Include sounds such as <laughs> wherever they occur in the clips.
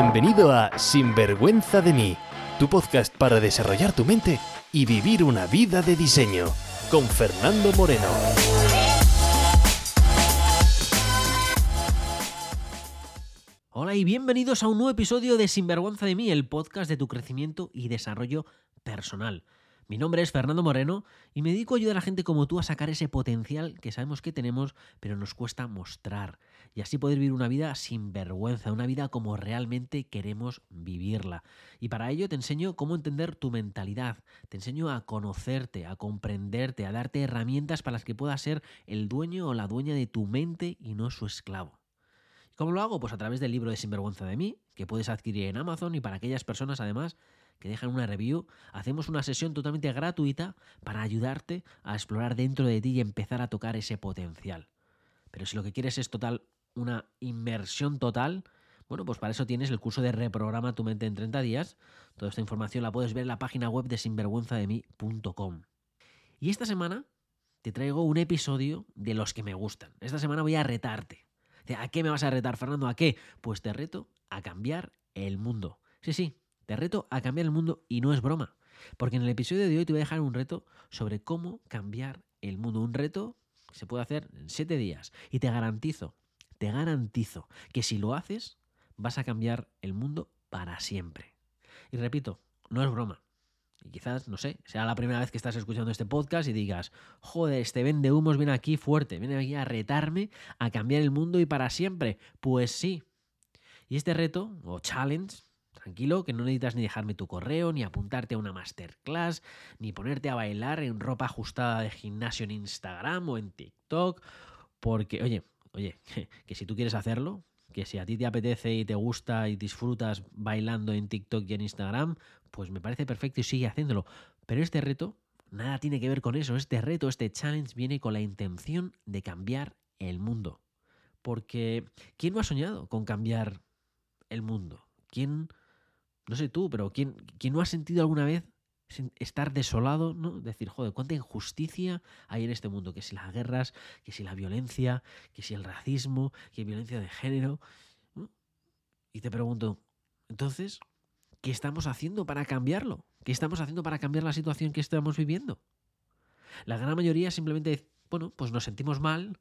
Bienvenido a Sinvergüenza de mí, tu podcast para desarrollar tu mente y vivir una vida de diseño, con Fernando Moreno. Hola y bienvenidos a un nuevo episodio de Sinvergüenza de mí, el podcast de tu crecimiento y desarrollo personal. Mi nombre es Fernando Moreno y me dedico a ayudar a gente como tú a sacar ese potencial que sabemos que tenemos, pero nos cuesta mostrar. Y así poder vivir una vida sin vergüenza, una vida como realmente queremos vivirla. Y para ello te enseño cómo entender tu mentalidad, te enseño a conocerte, a comprenderte, a darte herramientas para las que puedas ser el dueño o la dueña de tu mente y no su esclavo. ¿Cómo lo hago? Pues a través del libro de Sinvergüenza de mí, que puedes adquirir en Amazon y para aquellas personas además que dejan una review, hacemos una sesión totalmente gratuita para ayudarte a explorar dentro de ti y empezar a tocar ese potencial. Pero si lo que quieres es total, una inmersión total, bueno, pues para eso tienes el curso de Reprograma tu mente en 30 días. Toda esta información la puedes ver en la página web de sinvergüenzademí.com. Y esta semana te traigo un episodio de los que me gustan. Esta semana voy a retarte. ¿A qué me vas a retar, Fernando? ¿A qué? Pues te reto a cambiar el mundo. Sí, sí, te reto a cambiar el mundo y no es broma. Porque en el episodio de hoy te voy a dejar un reto sobre cómo cambiar el mundo. Un reto que se puede hacer en siete días. Y te garantizo, te garantizo que si lo haces, vas a cambiar el mundo para siempre. Y repito, no es broma. Y quizás, no sé, sea la primera vez que estás escuchando este podcast y digas, joder, este vende humos viene aquí fuerte, viene aquí a retarme a cambiar el mundo y para siempre. Pues sí. Y este reto, o challenge, Tranquilo, que no necesitas ni dejarme tu correo, ni apuntarte a una masterclass, ni ponerte a bailar en ropa ajustada de gimnasio en Instagram o en TikTok. Porque, oye, oye, <laughs> que si tú quieres hacerlo, que si a ti te apetece y te gusta y disfrutas bailando en TikTok y en Instagram, pues me parece perfecto y sigue haciéndolo. Pero este reto nada tiene que ver con eso. Este reto, este challenge viene con la intención de cambiar el mundo. Porque, ¿quién no ha soñado con cambiar el mundo? ¿Quién no sé tú, pero ¿quién, no ha sentido alguna vez estar desolado, ¿no? Decir, joder, cuánta injusticia hay en este mundo, que si las guerras, que si la violencia, que si el racismo, que violencia de género. Y te pregunto, entonces, ¿qué estamos haciendo para cambiarlo? ¿Qué estamos haciendo para cambiar la situación que estamos viviendo? La gran mayoría simplemente, bueno, pues nos sentimos mal,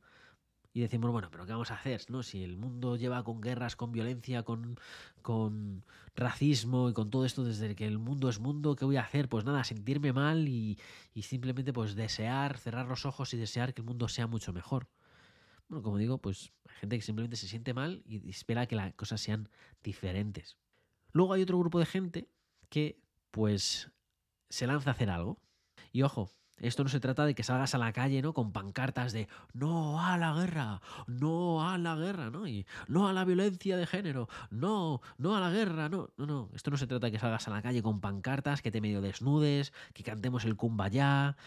y decimos, bueno, pero ¿qué vamos a hacer? Si el mundo lleva con guerras, con violencia, con, con racismo y con todo esto desde que el mundo es mundo, ¿qué voy a hacer? Pues nada, sentirme mal y, y simplemente pues desear, cerrar los ojos y desear que el mundo sea mucho mejor. Bueno, como digo, pues hay gente que simplemente se siente mal y espera que las cosas sean diferentes. Luego hay otro grupo de gente que pues se lanza a hacer algo. Y ojo, esto no se trata de que salgas a la calle, ¿no? Con pancartas de no a la guerra, no a la guerra, ¿no? Y no a la violencia de género, no, no a la guerra, no, no, no. Esto no se trata de que salgas a la calle con pancartas, que te medio desnudes, que cantemos el kumbaya.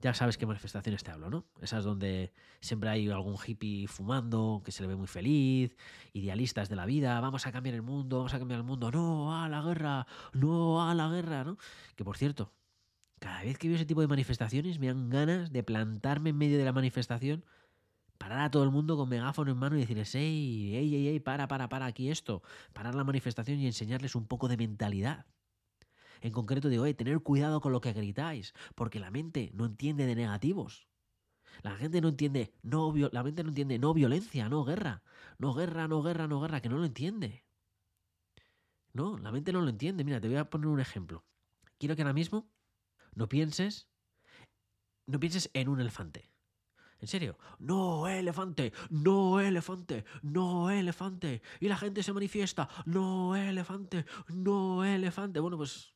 Ya sabes qué manifestaciones te hablo, ¿no? Esas donde siempre hay algún hippie fumando, que se le ve muy feliz, idealistas de la vida, vamos a cambiar el mundo, vamos a cambiar el mundo, no a la guerra, no a la guerra, ¿no? Que por cierto, cada vez que veo ese tipo de manifestaciones me dan ganas de plantarme en medio de la manifestación, parar a todo el mundo con megáfono en mano y decirles, ey, ey, ey, ey, para, para, para aquí esto, parar la manifestación y enseñarles un poco de mentalidad. En concreto digo, hey, tener cuidado con lo que gritáis, porque la mente no entiende de negativos. La gente no entiende, no, la mente no entiende no violencia, no guerra, no guerra, no guerra, no guerra, que no lo entiende. No, la mente no lo entiende. Mira, te voy a poner un ejemplo. Quiero que ahora mismo no pienses. No pienses en un elefante. En serio. No, elefante. No, elefante. No, elefante. Y la gente se manifiesta. No, elefante. No, elefante. Bueno, pues.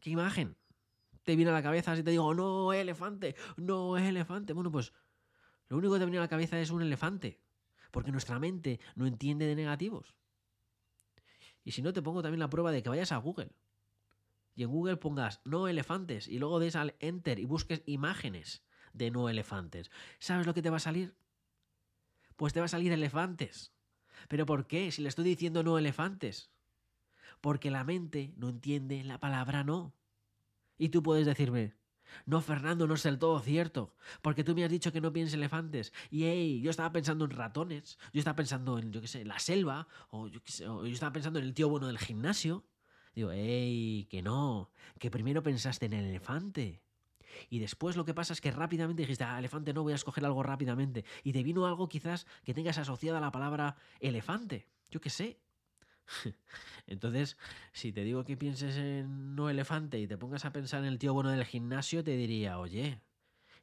¿Qué imagen? Te viene a la cabeza si te digo, no, elefante. No, elefante. Bueno, pues. Lo único que te viene a la cabeza es un elefante. Porque nuestra mente no entiende de negativos. Y si no, te pongo también la prueba de que vayas a Google y en Google pongas no elefantes y luego des al enter y busques imágenes de no elefantes, ¿sabes lo que te va a salir? Pues te va a salir elefantes. ¿Pero por qué? Si le estoy diciendo no elefantes. Porque la mente no entiende la palabra no. Y tú puedes decirme, No, Fernando, no es del todo cierto, porque tú me has dicho que no pienses elefantes. Y hey, yo estaba pensando en ratones, yo estaba pensando en, yo qué sé, la selva, o yo, estaba pensando en el tío bueno del gimnasio. Digo, hey, que no, que primero pensaste en el elefante. Y después lo que pasa es que rápidamente dijiste, ah, elefante no, voy a escoger algo rápidamente. Y te vino algo quizás que tengas asociada la palabra elefante. Yo qué sé. <laughs> Entonces, si te digo que pienses en no elefante y te pongas a pensar en el tío bueno del gimnasio, te diría, oye,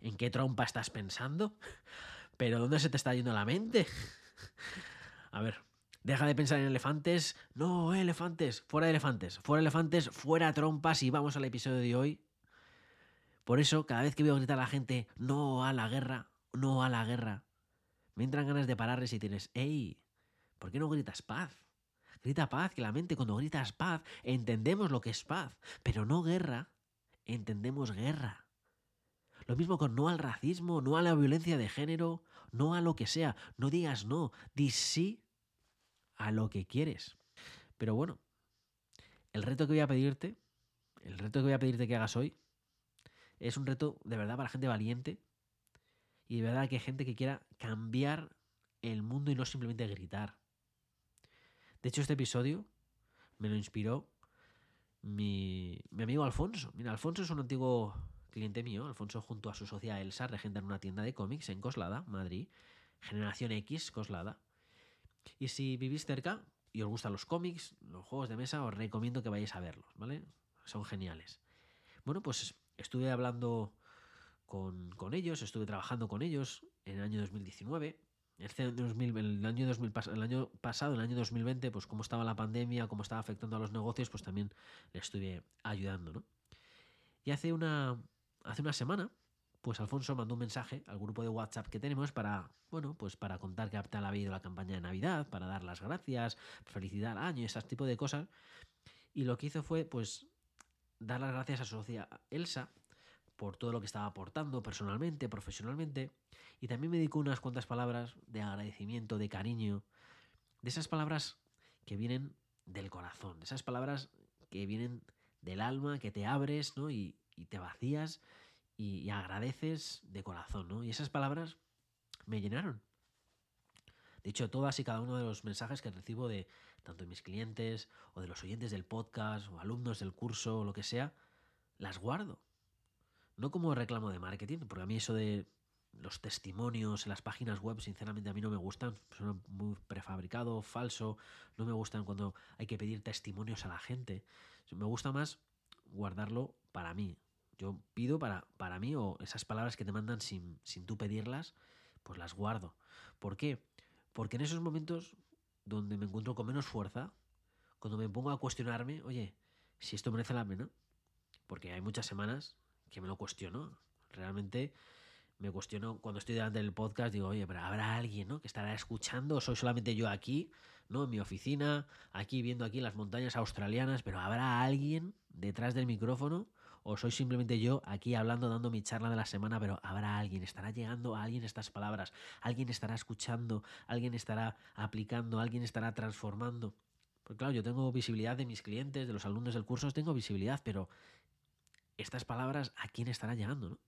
¿en qué trompa estás pensando? ¿Pero dónde se te está yendo la mente? <laughs> A ver, deja de pensar en elefantes. No, elefantes, fuera elefantes, fuera elefantes, fuera trompas y vamos al episodio de hoy. Por eso, cada vez que veo gritar a la gente, no a la guerra, no a la guerra, me entran ganas de pararles y tienes, ¡ey! ¿Por qué no gritas paz? Grita paz, que la mente cuando gritas paz entendemos lo que es paz, pero no guerra, entendemos guerra. Lo mismo con no al racismo, no a la violencia de género, no a lo que sea. No digas no, di sí a lo que quieres. Pero bueno, el reto que voy a pedirte, el reto que voy a pedirte que hagas hoy, es un reto de verdad para gente valiente y de verdad que gente que quiera cambiar el mundo y no simplemente gritar. De hecho, este episodio me lo inspiró mi, amigo Alfonso. Mira, Alfonso es un antiguo cliente mío. Alfonso junto a su socia Elsa regentan una tienda de cómics en Coslada, Madrid. Generación X, Coslada. Y si vivís cerca y os gustan los cómics, los juegos de mesa, os recomiendo que vayáis a verlos, ¿vale? Son geniales. Bueno, pues estuve hablando con, con ellos, estuve trabajando con ellos en el año 2019 el, año 2000, el año pasado, el año 2020, pues cómo estaba la pandemia, cómo estaba afectando a los negocios, pues también le estuve ayudando, ¿no? Y hace una, hace una semana, pues Alfonso mandó un mensaje al grupo de WhatsApp que tenemos para, bueno, pues para contar que tal había ido la campaña de Navidad, para dar las gracias, felicitar año, ese tipo de cosas. Y lo que hizo fue, pues, dar las gracias a su socia Elsa, por todo lo que estaba aportando personalmente, profesionalmente, y también me dedicó unas cuantas palabras de agradecimiento, de cariño, de esas palabras que vienen del corazón, de esas palabras que vienen del alma, que te abres ¿no? y, te vacías y, agradeces de corazón. ¿no? Y esas palabras me llenaron. De hecho, todas y cada uno de los mensajes que recibo de tanto de mis clientes o de los oyentes del podcast o alumnos del curso o lo que sea, las guardo no como reclamo de marketing, porque a mí eso de los testimonios en las páginas web, sinceramente a mí no me gustan, son muy prefabricado, falso, no me gustan cuando hay que pedir testimonios a la gente. Me gusta más guardarlo para mí. Yo pido para, para mí o esas palabras que te mandan sin, sin tú pedirlas, pues las guardo. ¿Por qué? Porque en esos momentos donde me encuentro con menos fuerza, cuando me pongo a cuestionarme, oye, si esto merece la pena, porque hay muchas semanas que me lo cuestiono. Realmente me cuestiono cuando estoy delante del podcast, digo, oye, pero habrá alguien, ¿no? Que estará escuchando, soy solamente yo aquí, ¿no? En mi oficina, aquí viendo aquí las montañas australianas, pero habrá alguien detrás del micrófono o soy simplemente yo aquí hablando, dando mi charla de la semana, pero habrá alguien, estará llegando a alguien estas palabras, alguien estará escuchando, alguien estará aplicando, alguien estará transformando. Porque claro, yo tengo visibilidad de mis clientes, de los alumnos del curso, tengo visibilidad, pero estas palabras a quién estarán llegando.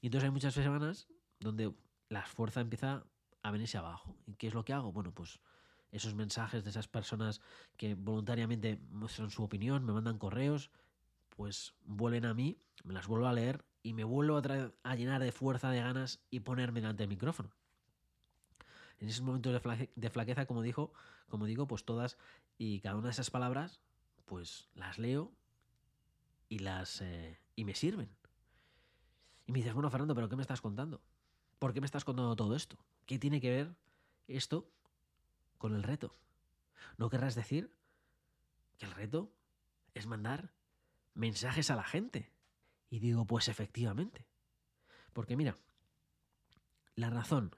Y entonces hay muchas semanas donde la fuerza empieza a venirse abajo. ¿Y qué es lo que hago? Bueno, pues esos mensajes de esas personas que voluntariamente muestran su opinión, me mandan correos, pues vuelven a mí, me las vuelvo a leer y me vuelvo a, llenar de fuerza, de ganas y ponerme delante del micrófono. En esos momentos de, flaqueza, como dijo, como digo, pues todas y cada una de esas palabras, pues las leo y las eh, y me sirven. Y me dices, bueno, Fernando, ¿pero qué me estás contando? ¿Por qué me estás contando todo esto? ¿Qué tiene que ver esto con el reto? ¿No querrás decir que el reto es mandar mensajes a la gente? Y digo, pues efectivamente. Porque mira, la razón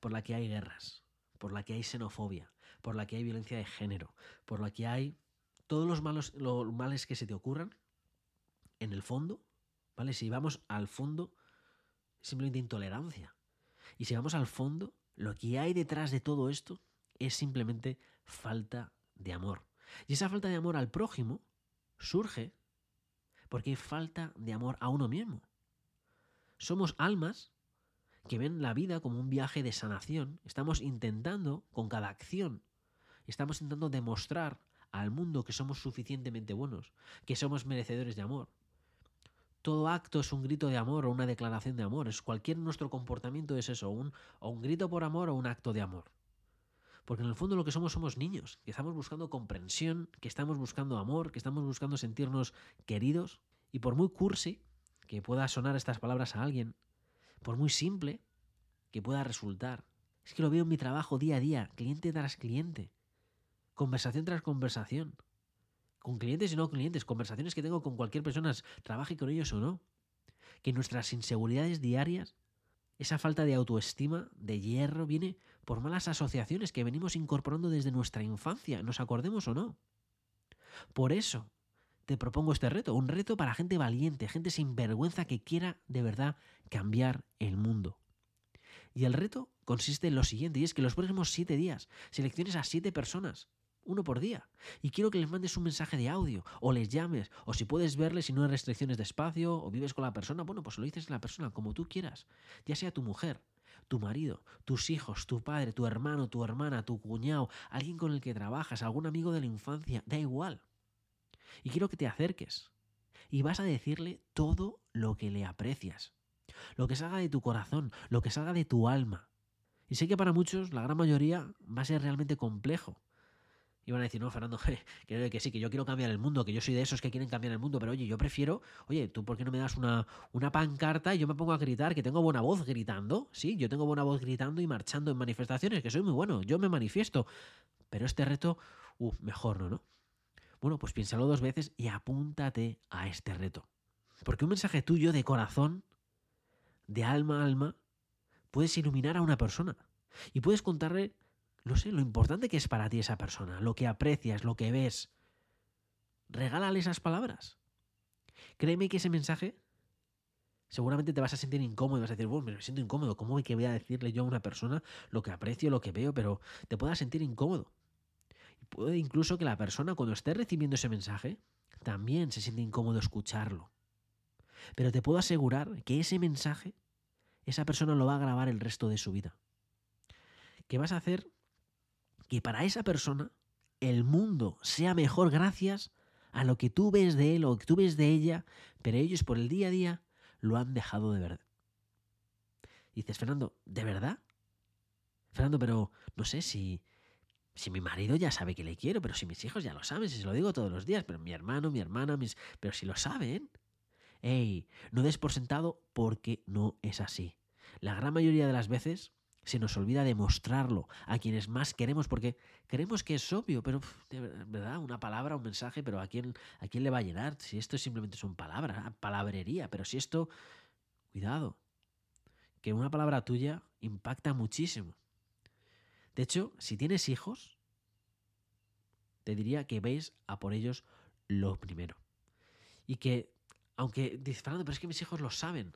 por la que hay guerras, por la que hay xenofobia, por la que hay violencia de género, por la que hay todos los malos los males que se te ocurran, en el fondo, ¿vale? Si vamos al fondo, simplemente intolerancia. Y si vamos al fondo, lo que hay detrás de todo esto es simplemente falta de amor. Y esa falta de amor al prójimo surge porque hay falta de amor a uno mismo. Somos almas que ven la vida como un viaje de sanación. Estamos intentando, con cada acción, estamos intentando demostrar al mundo que somos suficientemente buenos, que somos merecedores de amor. Todo acto es un grito de amor o una declaración de amor. Es cualquier nuestro comportamiento es eso, un, o un grito por amor o un acto de amor. Porque en el fondo lo que somos somos niños, que estamos buscando comprensión, que estamos buscando amor, que estamos buscando sentirnos queridos. Y por muy cursi que pueda sonar estas palabras a alguien, por muy simple que pueda resultar, es que lo veo en mi trabajo día a día, cliente tras cliente, conversación tras conversación, con clientes y no clientes, conversaciones que tengo con cualquier persona, trabaje con ellos o no, que nuestras inseguridades diarias esa falta de autoestima, de hierro, viene por malas asociaciones que venimos incorporando desde nuestra infancia, nos acordemos o no. Por eso te propongo este reto, un reto para gente valiente, gente sin vergüenza que quiera de verdad cambiar el mundo. Y el reto consiste en lo siguiente, y es que los próximos siete días selecciones a siete personas uno por día. Y quiero que les mandes un mensaje de audio, o les llames, o si puedes verles si no hay restricciones de espacio, o vives con la persona, bueno, pues lo dices a la persona como tú quieras, ya sea tu mujer, tu marido, tus hijos, tu padre, tu hermano, tu hermana, tu cuñado, alguien con el que trabajas, algún amigo de la infancia, da igual. Y quiero que te acerques y vas a decirle todo lo que le aprecias, lo que salga de tu corazón, lo que salga de tu alma. Y sé que para muchos, la gran mayoría, va a ser realmente complejo, y van a decir, no, Fernando, <laughs> que, que sí, que yo quiero cambiar el mundo, que yo soy de esos que quieren cambiar el mundo, pero oye, yo prefiero, oye, ¿tú por qué no me das una, una pancarta y yo me pongo a gritar, que tengo buena voz gritando? Sí, yo tengo buena voz gritando y marchando en manifestaciones, que soy muy bueno, yo me manifiesto. Pero este reto, uh, mejor no, ¿no? Bueno, pues piénsalo dos veces y apúntate a este reto. Porque un mensaje tuyo de corazón, de alma a alma, puedes iluminar a una persona. Y puedes contarle no sé, lo importante que es para ti esa persona, lo que aprecias, lo que ves. Regálale esas palabras. Créeme que ese mensaje seguramente te vas a sentir incómodo y vas a decir, bueno, me siento incómodo, ¿cómo que voy a decirle yo a una persona lo que aprecio, lo que veo? Pero te puedas sentir incómodo. Y puede incluso que la persona cuando esté recibiendo ese mensaje también se siente incómodo escucharlo. Pero te puedo asegurar que ese mensaje, esa persona lo va a grabar el resto de su vida. Que vas a hacer que para esa persona el mundo sea mejor gracias a lo que tú ves de él o que tú ves de ella, pero ellos por el día a día lo han dejado de ver. dices, Fernando, ¿de verdad? Fernando, pero no sé si, si mi marido ya sabe que le quiero, pero si mis hijos ya lo saben, si se lo digo todos los días, pero mi hermano, mi hermana, mis... pero si lo saben. Ey, no des por sentado porque no es así. La gran mayoría de las veces se nos olvida demostrarlo a quienes más queremos, porque creemos que es obvio, pero de verdad, una palabra, un mensaje, pero ¿a quién, ¿a quién le va a llenar? Si esto simplemente son palabras, palabrería, pero si esto, cuidado, que una palabra tuya impacta muchísimo. De hecho, si tienes hijos, te diría que veis a por ellos lo primero. Y que, aunque dices, Fernando, pero es que mis hijos lo saben,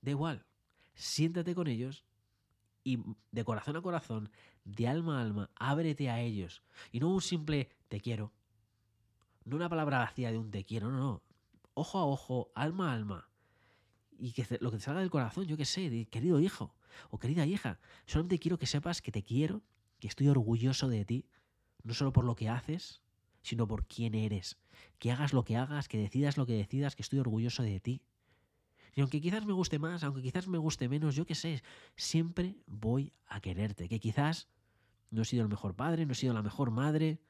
da igual, siéntate con ellos y de corazón a corazón, de alma a alma, ábrete a ellos. Y no un simple te quiero. No una palabra vacía de un te quiero, no, no. Ojo a ojo, alma a alma. Y que lo que te salga del corazón, yo qué sé, querido hijo o querida hija. Solamente quiero que sepas que te quiero, que estoy orgulloso de ti, no solo por lo que haces, sino por quién eres. Que hagas lo que hagas, que decidas lo que decidas, que estoy orgulloso de ti. Y aunque quizás me guste más, aunque quizás me guste menos, yo qué sé, siempre voy a quererte. Que quizás no he sido el mejor padre, no he sido la mejor madre,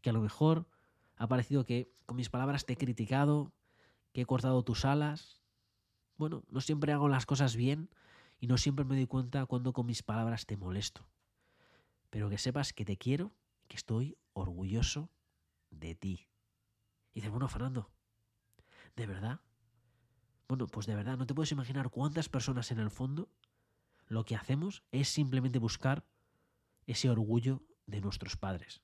que a lo mejor ha parecido que con mis palabras te he criticado, que he cortado tus alas. Bueno, no siempre hago las cosas bien y no siempre me doy cuenta cuando con mis palabras te molesto. Pero que sepas que te quiero, que estoy orgulloso de ti. Y dices, bueno, Fernando, ¿de verdad? Bueno, pues de verdad, no te puedes imaginar cuántas personas en el fondo lo que hacemos es simplemente buscar ese orgullo de nuestros padres.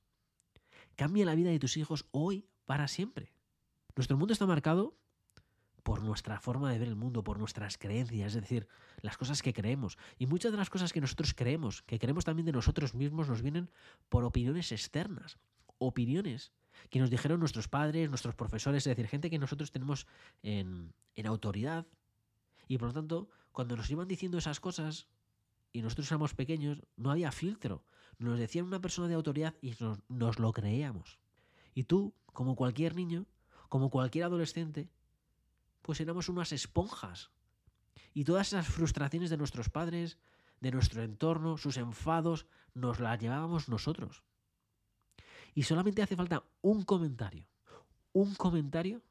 Cambia la vida de tus hijos hoy para siempre. Nuestro mundo está marcado por nuestra forma de ver el mundo, por nuestras creencias, es decir, las cosas que creemos. Y muchas de las cosas que nosotros creemos, que creemos también de nosotros mismos, nos vienen por opiniones externas. Opiniones que nos dijeron nuestros padres, nuestros profesores, es decir, gente que nosotros tenemos en, en autoridad. Y por lo tanto, cuando nos iban diciendo esas cosas y nosotros éramos pequeños, no había filtro. Nos decían una persona de autoridad y nos, nos lo creíamos. Y tú, como cualquier niño, como cualquier adolescente, pues éramos unas esponjas. Y todas esas frustraciones de nuestros padres, de nuestro entorno, sus enfados, nos las llevábamos nosotros. Y solamente hace falta un comentario, un comentario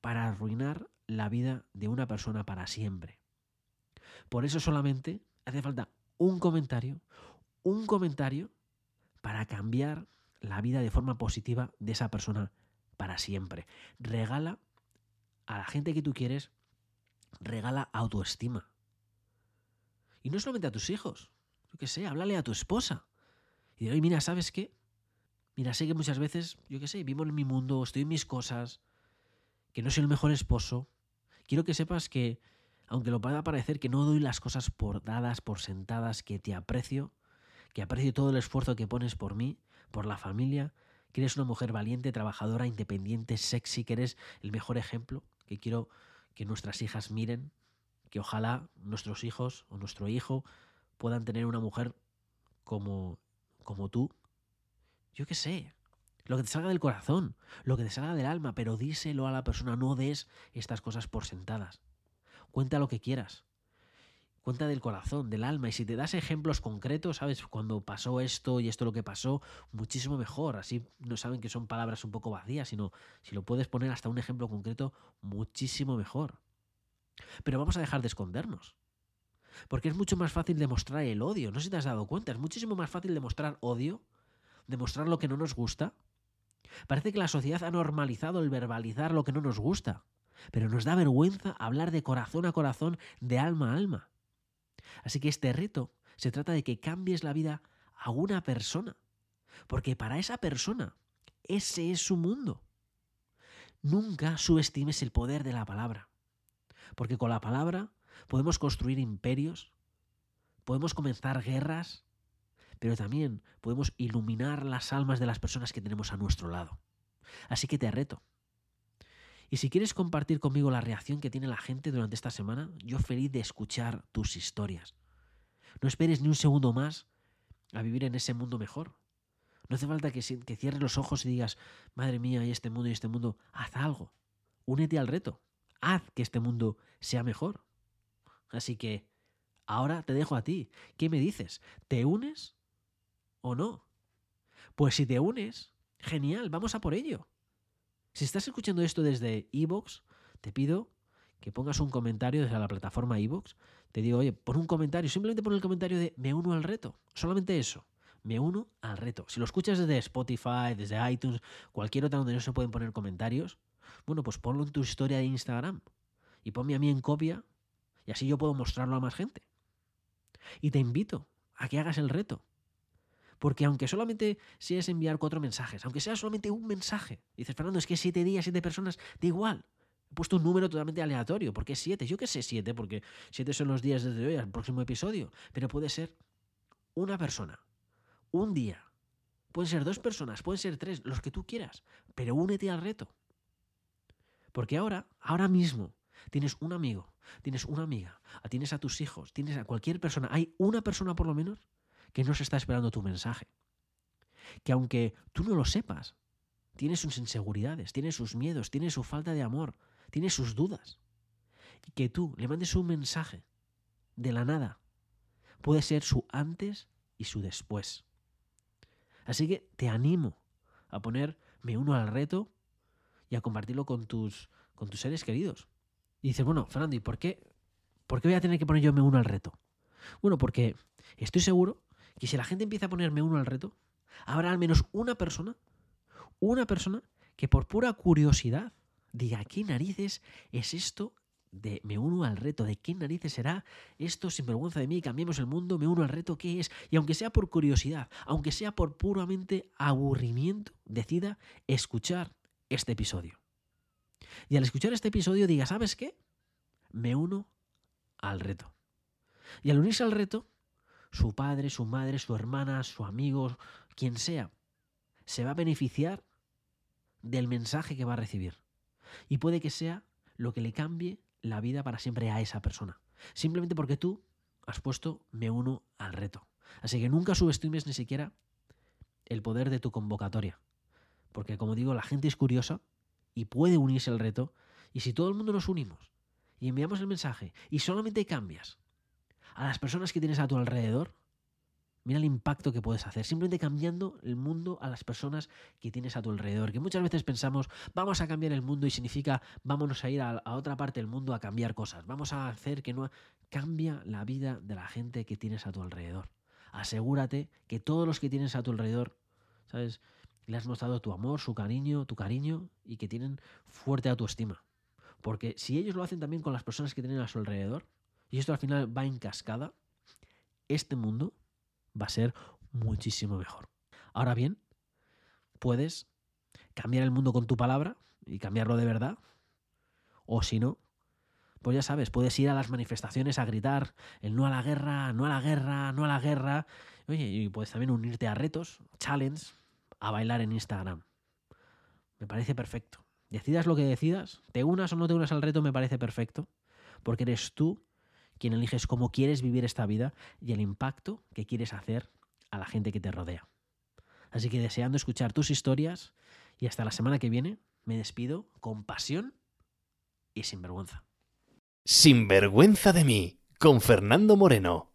para arruinar la vida de una persona para siempre. Por eso solamente hace falta un comentario, un comentario para cambiar la vida de forma positiva de esa persona para siempre. Regala a la gente que tú quieres, regala autoestima. Y no solamente a tus hijos, yo qué sé, háblale a tu esposa. Y dile, mira, ¿sabes qué? Mira, sé que muchas veces, yo qué sé, vivo en mi mundo, estoy en mis cosas, que no soy el mejor esposo. Quiero que sepas que, aunque lo pueda parecer que no doy las cosas por dadas, por sentadas, que te aprecio, que aprecio todo el esfuerzo que pones por mí, por la familia, que eres una mujer valiente, trabajadora, independiente, sexy, que eres el mejor ejemplo, que quiero que nuestras hijas miren, que ojalá nuestros hijos o nuestro hijo puedan tener una mujer como, como tú. Yo qué sé, lo que te salga del corazón, lo que te salga del alma, pero díselo a la persona, no des estas cosas por sentadas. Cuenta lo que quieras. Cuenta del corazón, del alma. Y si te das ejemplos concretos, ¿sabes? Cuando pasó esto y esto lo que pasó, muchísimo mejor. Así no saben que son palabras un poco vacías, sino si lo puedes poner hasta un ejemplo concreto, muchísimo mejor. Pero vamos a dejar de escondernos. Porque es mucho más fácil demostrar el odio. No sé si te has dado cuenta. Es muchísimo más fácil demostrar odio, demostrar lo que no nos gusta. Parece que la sociedad ha normalizado el verbalizar lo que no nos gusta. Pero nos da vergüenza hablar de corazón a corazón, de alma a alma. Así que este reto se trata de que cambies la vida a una persona. Porque para esa persona, ese es su mundo. Nunca subestimes el poder de la palabra. Porque con la palabra podemos construir imperios, podemos comenzar guerras, pero también podemos iluminar las almas de las personas que tenemos a nuestro lado. Así que te reto. Y si quieres compartir conmigo la reacción que tiene la gente durante esta semana, yo feliz de escuchar tus historias. No esperes ni un segundo más a vivir en ese mundo mejor. No hace falta que, cierres los ojos y digas, madre mía, y este mundo y este mundo, haz algo. Únete al reto. Haz que este mundo sea mejor. Así que, ahora te dejo a ti. ¿Qué me dices? ¿Te unes o no? Pues si te unes, genial, vamos a por ello. Si estás escuchando esto desde Evox, te pido que pongas un comentario desde la plataforma Evox. Te digo, oye, pon un comentario, simplemente pon el comentario de me uno al reto. Solamente eso. Me uno al reto. Si lo escuchas desde Spotify, desde iTunes, cualquier otra donde no se pueden poner comentarios, bueno, pues ponlo en tu historia de Instagram y ponme a mí en copia y así yo puedo mostrarlo a más gente. Y te invito a que hagas el reto. Porque aunque solamente seas enviar cuatro mensajes, aunque sea solamente un mensaje, dices, Fernando, es que siete días, siete personas, da igual. He puesto un número totalmente aleatorio. ¿Por qué siete? Yo qué sé siete, porque siete son los días desde hoy al próximo episodio. Pero puede ser una persona, un día. Pueden ser dos personas, pueden ser tres, los que tú quieras. Pero únete al reto. Porque ahora, ahora mismo, tienes un amigo, tienes una amiga, tienes a tus hijos, tienes a cualquier persona. Hay una persona por lo menos que no se está esperando tu mensaje. Que aunque tú no lo sepas, tiene sus inseguridades, tiene sus miedos, tiene su falta de amor, tiene sus dudas. Y que tú le mandes un mensaje de la nada puede ser su antes y su después. Así que te animo a poner me uno al reto y a compartirlo con tus, con tus seres queridos. Y dices, bueno, Fernando, ¿y por qué, por qué voy a tener que poner yo me uno al reto? Bueno, porque estoy seguro que si la gente empieza a ponerme uno al reto, habrá al menos una persona, una persona que por pura curiosidad diga, ¿qué narices es esto de me uno al reto? ¿De qué narices será esto sin vergüenza de mí? Cambiemos el mundo, me uno al reto, ¿qué es? Y aunque sea por curiosidad, aunque sea por puramente aburrimiento, decida escuchar este episodio. Y al escuchar este episodio diga, ¿sabes qué? Me uno al reto. Y al unirse al reto, su padre, su madre, su hermana, su amigo, quien sea, se va a beneficiar del mensaje que va a recibir. Y puede que sea lo que le cambie la vida para siempre a esa persona. Simplemente porque tú has puesto me uno al reto. Así que nunca subestimes ni siquiera el poder de tu convocatoria. Porque como digo, la gente es curiosa y puede unirse al reto. Y si todo el mundo nos unimos y enviamos el mensaje y solamente cambias a las personas que tienes a tu alrededor, mira el impacto que puedes hacer, simplemente cambiando el mundo a las personas que tienes a tu alrededor. Que muchas veces pensamos, vamos a cambiar el mundo y significa, vámonos a ir a, otra parte del mundo a cambiar cosas. Vamos a hacer que no... Cambia la vida de la gente que tienes a tu alrededor. Asegúrate que todos los que tienes a tu alrededor, ¿sabes? Le has mostrado tu amor, su cariño, tu cariño y que tienen fuerte autoestima. Porque si ellos lo hacen también con las personas que tienen a su alrededor, y esto al final va en cascada, este mundo va a ser muchísimo mejor. Ahora bien, puedes cambiar el mundo con tu palabra y cambiarlo de verdad, o si no, pues ya sabes, puedes ir a las manifestaciones a gritar el no a la guerra, no a la guerra, no a la guerra. Oye, y puedes también unirte a retos, challenge, a bailar en Instagram. Me parece perfecto. Decidas lo que decidas, te unas o no te unas al reto, me parece perfecto, porque eres tú quien eliges cómo quieres vivir esta vida y el impacto que quieres hacer a la gente que te rodea. Así que deseando escuchar tus historias y hasta la semana que viene, me despido con pasión y sin vergüenza. Sin vergüenza de mí, con Fernando Moreno.